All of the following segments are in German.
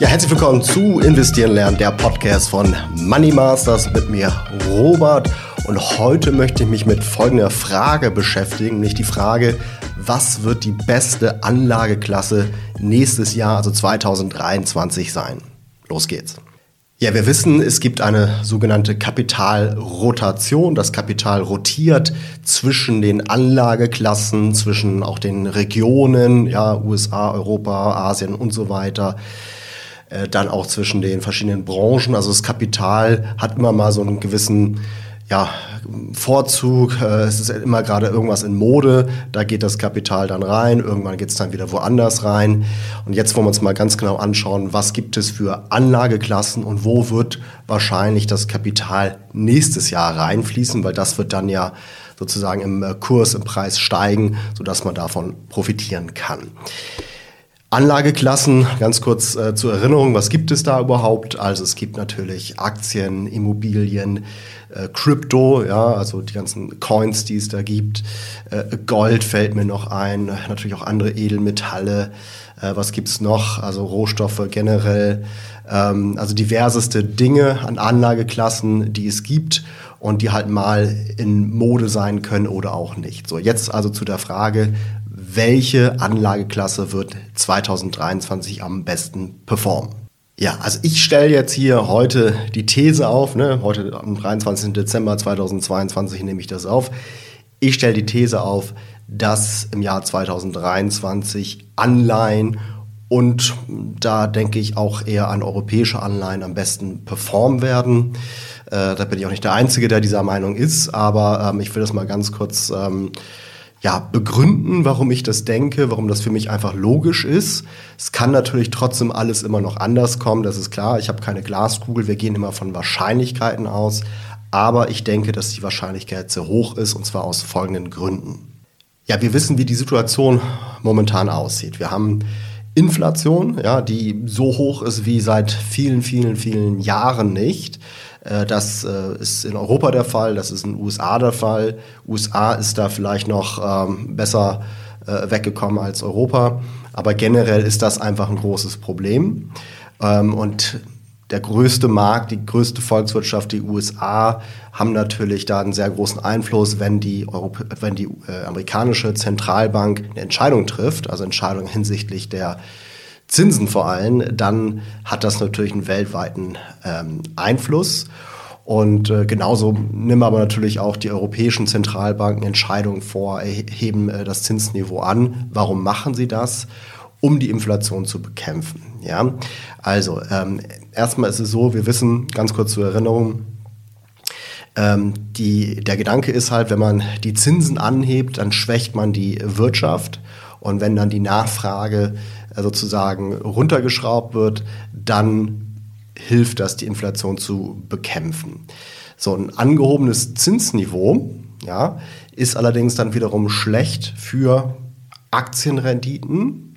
Ja, herzlich willkommen zu Investieren lernen, der Podcast von Money Masters mit mir, Robert. Und heute möchte ich mich mit folgender Frage beschäftigen, nämlich die Frage, was wird die beste Anlageklasse nächstes Jahr, also 2023 sein? Los geht's. Ja, wir wissen, es gibt eine sogenannte Kapitalrotation. Das Kapital rotiert zwischen den Anlageklassen, zwischen auch den Regionen, ja, USA, Europa, Asien und so weiter. Äh, dann auch zwischen den verschiedenen Branchen. Also das Kapital hat immer mal so einen gewissen ja, Vorzug. Äh, es ist immer gerade irgendwas in Mode. Da geht das Kapital dann rein. Irgendwann geht es dann wieder woanders rein. Und jetzt wollen wir uns mal ganz genau anschauen, was gibt es für Anlageklassen und wo wird wahrscheinlich das Kapital nächstes Jahr reinfließen, weil das wird dann ja sozusagen im äh, Kurs, im Preis steigen, sodass man davon profitieren kann. Anlageklassen, ganz kurz äh, zur Erinnerung, was gibt es da überhaupt? Also es gibt natürlich Aktien, Immobilien, äh, Crypto, ja, also die ganzen Coins, die es da gibt. Äh, Gold fällt mir noch ein, natürlich auch andere Edelmetalle. Äh, was gibt's noch? Also Rohstoffe generell, ähm, also diverseste Dinge an Anlageklassen, die es gibt und die halt mal in Mode sein können oder auch nicht. So, jetzt also zu der Frage, welche Anlageklasse wird 2023 am besten performen? Ja, also ich stelle jetzt hier heute die These auf, ne? heute am 23. Dezember 2022 nehme ich das auf. Ich stelle die These auf, dass im Jahr 2023 Anleihen und da denke ich auch eher an europäische Anleihen am besten performen werden. Äh, da bin ich auch nicht der Einzige, der dieser Meinung ist, aber ähm, ich will das mal ganz kurz ähm, ja, begründen, warum ich das denke, warum das für mich einfach logisch ist. Es kann natürlich trotzdem alles immer noch anders kommen, das ist klar. Ich habe keine Glaskugel, wir gehen immer von Wahrscheinlichkeiten aus. Aber ich denke, dass die Wahrscheinlichkeit sehr hoch ist und zwar aus folgenden Gründen. Ja, wir wissen, wie die Situation momentan aussieht. Wir haben Inflation, ja, die so hoch ist wie seit vielen, vielen, vielen Jahren nicht. Äh, das äh, ist in Europa der Fall, das ist in den USA der Fall. USA ist da vielleicht noch ähm, besser äh, weggekommen als Europa, aber generell ist das einfach ein großes Problem. Ähm, und der größte Markt, die größte Volkswirtschaft, die USA, haben natürlich da einen sehr großen Einfluss, wenn die, Europä wenn die amerikanische Zentralbank eine Entscheidung trifft, also Entscheidung hinsichtlich der Zinsen vor allem, dann hat das natürlich einen weltweiten ähm, Einfluss. Und äh, genauso nehmen aber natürlich auch die europäischen Zentralbanken Entscheidungen vor, heben äh, das Zinsniveau an. Warum machen sie das? Um die Inflation zu bekämpfen. Ja, also ähm, erstmal ist es so, wir wissen ganz kurz zur Erinnerung, ähm, die, der Gedanke ist halt, wenn man die Zinsen anhebt, dann schwächt man die Wirtschaft und wenn dann die Nachfrage sozusagen runtergeschraubt wird, dann hilft das, die Inflation zu bekämpfen. So ein angehobenes Zinsniveau ja, ist allerdings dann wiederum schlecht für Aktienrenditen.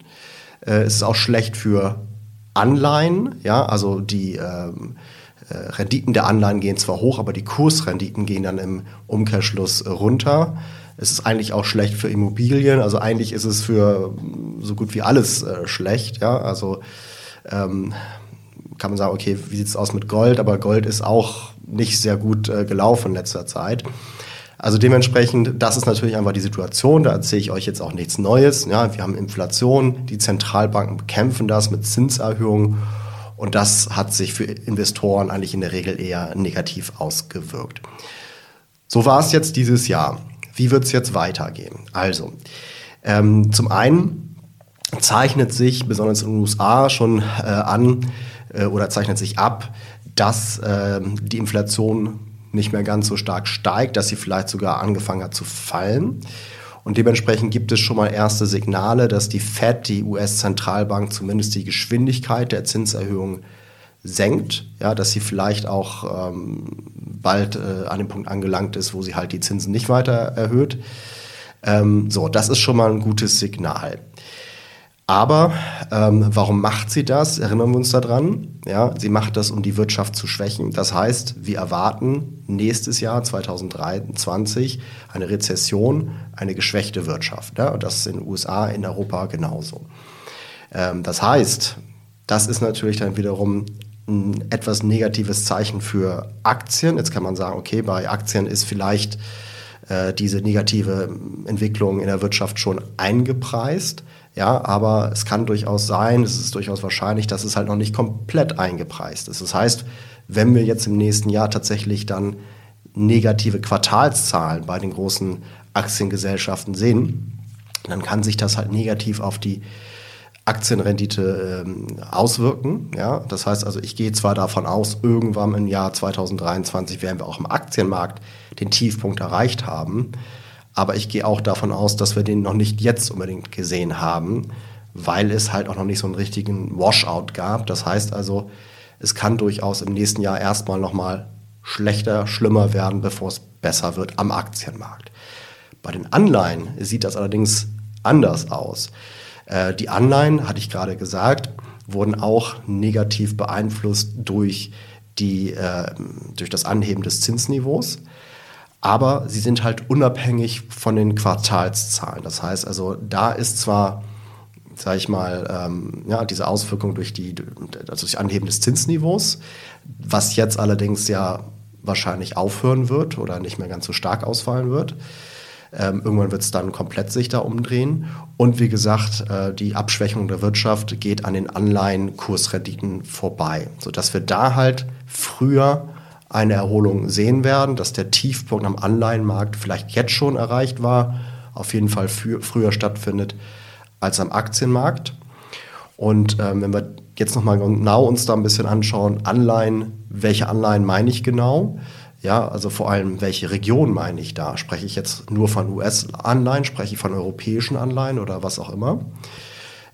Äh, es ist auch schlecht für Anleihen, ja, also die ähm, äh, Renditen der Anleihen gehen zwar hoch, aber die Kursrenditen gehen dann im Umkehrschluss runter. Es ist eigentlich auch schlecht für Immobilien. Also eigentlich ist es für so gut wie alles äh, schlecht. Ja, also ähm, kann man sagen, okay, wie sieht es aus mit Gold? Aber Gold ist auch nicht sehr gut äh, gelaufen in letzter Zeit. Also dementsprechend, das ist natürlich einfach die Situation. Da erzähle ich euch jetzt auch nichts Neues. Ja, wir haben Inflation, die Zentralbanken bekämpfen das mit Zinserhöhungen und das hat sich für Investoren eigentlich in der Regel eher negativ ausgewirkt. So war es jetzt dieses Jahr. Wie wird es jetzt weitergehen? Also, ähm, zum einen zeichnet sich besonders in den USA schon äh, an äh, oder zeichnet sich ab, dass äh, die Inflation nicht mehr ganz so stark steigt, dass sie vielleicht sogar angefangen hat zu fallen. Und dementsprechend gibt es schon mal erste Signale, dass die Fed, die US-Zentralbank, zumindest die Geschwindigkeit der Zinserhöhung senkt, ja, dass sie vielleicht auch ähm, bald äh, an dem Punkt angelangt ist, wo sie halt die Zinsen nicht weiter erhöht. Ähm, so, das ist schon mal ein gutes Signal. Aber ähm, warum macht sie das? Erinnern wir uns daran. Ja, sie macht das, um die Wirtschaft zu schwächen. Das heißt, wir erwarten nächstes Jahr 2023 eine Rezession, eine geschwächte Wirtschaft. Ja, und das ist in den USA, in Europa genauso. Ähm, das heißt, Das ist natürlich dann wiederum ein etwas negatives Zeichen für Aktien. Jetzt kann man sagen, okay, bei Aktien ist vielleicht äh, diese negative Entwicklung in der Wirtschaft schon eingepreist. Ja, aber es kann durchaus sein, es ist durchaus wahrscheinlich, dass es halt noch nicht komplett eingepreist ist. Das heißt, wenn wir jetzt im nächsten Jahr tatsächlich dann negative Quartalszahlen bei den großen Aktiengesellschaften sehen, dann kann sich das halt negativ auf die Aktienrendite ähm, auswirken. Ja? Das heißt also, ich gehe zwar davon aus, irgendwann im Jahr 2023 werden wir auch im Aktienmarkt den Tiefpunkt erreicht haben, aber ich gehe auch davon aus, dass wir den noch nicht jetzt unbedingt gesehen haben, weil es halt auch noch nicht so einen richtigen Washout gab. Das heißt also, es kann durchaus im nächsten Jahr erstmal nochmal schlechter, schlimmer werden, bevor es besser wird am Aktienmarkt. Bei den Anleihen sieht das allerdings anders aus. Äh, die Anleihen, hatte ich gerade gesagt, wurden auch negativ beeinflusst durch, die, äh, durch das Anheben des Zinsniveaus. Aber sie sind halt unabhängig von den Quartalszahlen. Das heißt also, da ist zwar, sage ich mal, ähm, ja, diese Auswirkung durch die also durch Anheben des Zinsniveaus, was jetzt allerdings ja wahrscheinlich aufhören wird oder nicht mehr ganz so stark ausfallen wird. Ähm, irgendwann wird es dann komplett sich da umdrehen. Und wie gesagt, äh, die Abschwächung der Wirtschaft geht an den Anleihenkursrenditen vorbei, sodass wir da halt früher eine Erholung sehen werden, dass der Tiefpunkt am Anleihenmarkt vielleicht jetzt schon erreicht war, auf jeden Fall früher stattfindet als am Aktienmarkt. Und ähm, wenn wir jetzt nochmal genau uns da ein bisschen anschauen, Anleihen, welche Anleihen meine ich genau? Ja, also vor allem, welche Region meine ich da? Spreche ich jetzt nur von US-Anleihen, spreche ich von europäischen Anleihen oder was auch immer?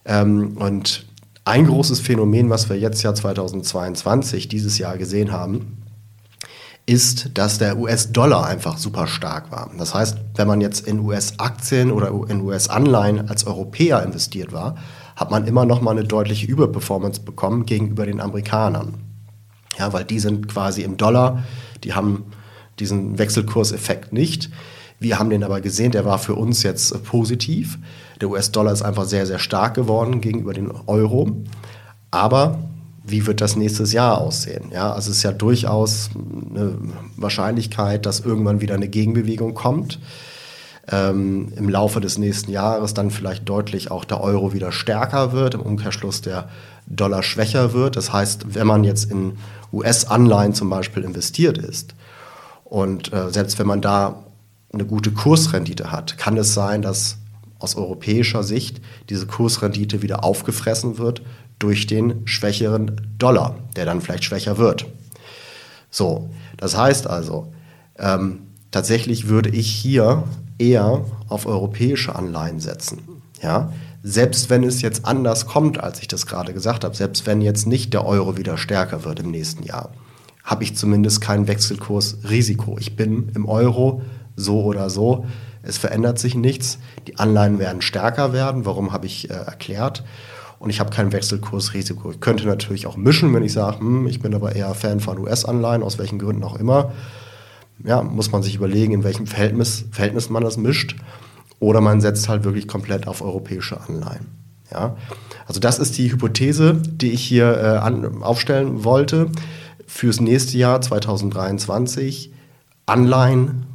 Ähm, und ein großes Phänomen, was wir jetzt ja 2022, dieses Jahr gesehen haben, ist, dass der US-Dollar einfach super stark war. Das heißt, wenn man jetzt in US-Aktien oder in US-Anleihen als Europäer investiert war, hat man immer noch mal eine deutliche Überperformance bekommen gegenüber den Amerikanern. Ja, weil die sind quasi im Dollar die haben diesen Wechselkurseffekt nicht. Wir haben den aber gesehen, der war für uns jetzt positiv. Der US-Dollar ist einfach sehr, sehr stark geworden gegenüber dem Euro. Aber wie wird das nächstes Jahr aussehen? Ja, also es ist ja durchaus eine Wahrscheinlichkeit, dass irgendwann wieder eine Gegenbewegung kommt. Ähm, Im Laufe des nächsten Jahres dann vielleicht deutlich auch der Euro wieder stärker wird, im Umkehrschluss der Dollar schwächer wird. Das heißt, wenn man jetzt in US-Anleihen zum Beispiel investiert ist und äh, selbst wenn man da eine gute Kursrendite hat, kann es sein, dass aus europäischer Sicht diese Kursrendite wieder aufgefressen wird durch den schwächeren Dollar, der dann vielleicht schwächer wird. So, das heißt also, ähm, tatsächlich würde ich hier eher auf europäische Anleihen setzen. Ja? selbst wenn es jetzt anders kommt, als ich das gerade gesagt habe, selbst wenn jetzt nicht der Euro wieder stärker wird im nächsten Jahr, habe ich zumindest kein Wechselkursrisiko. Ich bin im Euro so oder so. Es verändert sich nichts. Die Anleihen werden stärker werden. Warum habe ich äh, erklärt? Und ich habe kein Wechselkursrisiko. Ich könnte natürlich auch mischen, wenn ich sage, hm, ich bin aber eher Fan von US-Anleihen, aus welchen Gründen auch immer. Ja, muss man sich überlegen, in welchem Verhältnis, Verhältnis man das mischt. Oder man setzt halt wirklich komplett auf europäische Anleihen. Ja? Also das ist die Hypothese, die ich hier äh, an, aufstellen wollte. Fürs nächste Jahr 2023 Anleihen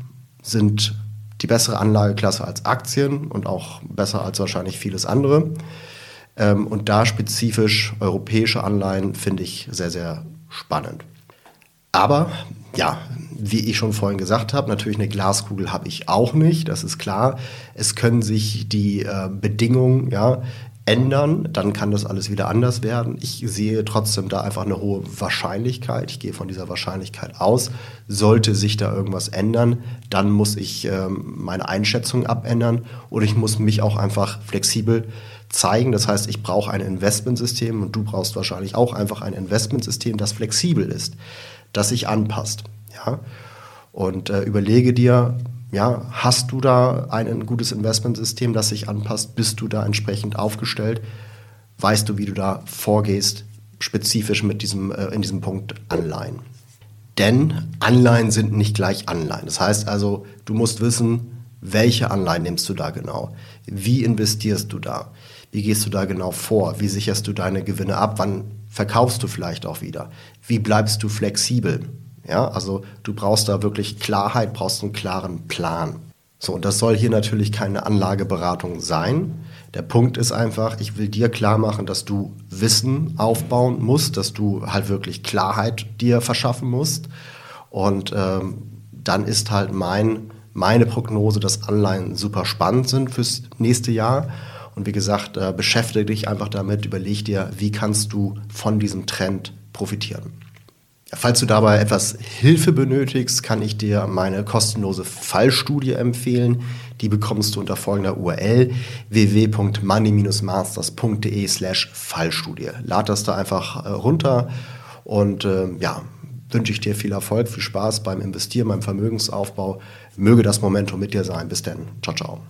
sind die bessere Anlageklasse als Aktien und auch besser als wahrscheinlich vieles andere. Ähm, und da spezifisch europäische Anleihen finde ich sehr, sehr spannend. Aber ja, wie ich schon vorhin gesagt habe, natürlich eine Glaskugel habe ich auch nicht, das ist klar. Es können sich die äh, Bedingungen ja, ändern, dann kann das alles wieder anders werden. Ich sehe trotzdem da einfach eine hohe Wahrscheinlichkeit. Ich gehe von dieser Wahrscheinlichkeit aus. Sollte sich da irgendwas ändern, dann muss ich ähm, meine Einschätzung abändern oder ich muss mich auch einfach flexibel zeigen. Das heißt, ich brauche ein Investmentsystem und du brauchst wahrscheinlich auch einfach ein Investmentsystem, das flexibel ist das sich anpasst. Ja? Und äh, überlege dir, ja, hast du da ein gutes Investmentsystem, das sich anpasst? Bist du da entsprechend aufgestellt? Weißt du, wie du da vorgehst, spezifisch mit diesem, äh, in diesem Punkt Anleihen? Denn Anleihen sind nicht gleich Anleihen. Das heißt also, du musst wissen, Welche Anleihen nimmst du da genau? Wie investierst du da? Wie gehst du da genau vor? Wie sicherst du deine Gewinne ab? Wann verkaufst du vielleicht auch wieder? Wie bleibst du flexibel? Ja, also du brauchst da wirklich Klarheit, brauchst einen klaren Plan. So, und das soll hier natürlich keine Anlageberatung sein. Der Punkt ist einfach, ich will dir klar machen, dass du Wissen aufbauen musst, dass du halt wirklich Klarheit dir verschaffen musst. Und ähm, dann ist halt mein, meine Prognose, dass Anleihen super spannend sind fürs nächste Jahr. Und wie gesagt, äh, beschäftige dich einfach damit, überleg dir, wie kannst du von diesem Trend profitieren. Falls du dabei etwas Hilfe benötigst, kann ich dir meine kostenlose Fallstudie empfehlen. Die bekommst du unter folgender URL www.money-masters.de slash Fallstudie. Lad das da einfach äh, runter und äh, ja, wünsche ich dir viel Erfolg, viel Spaß beim Investieren, beim Vermögensaufbau. Möge das Momentum mit dir sein. Bis dann. Ciao, ciao.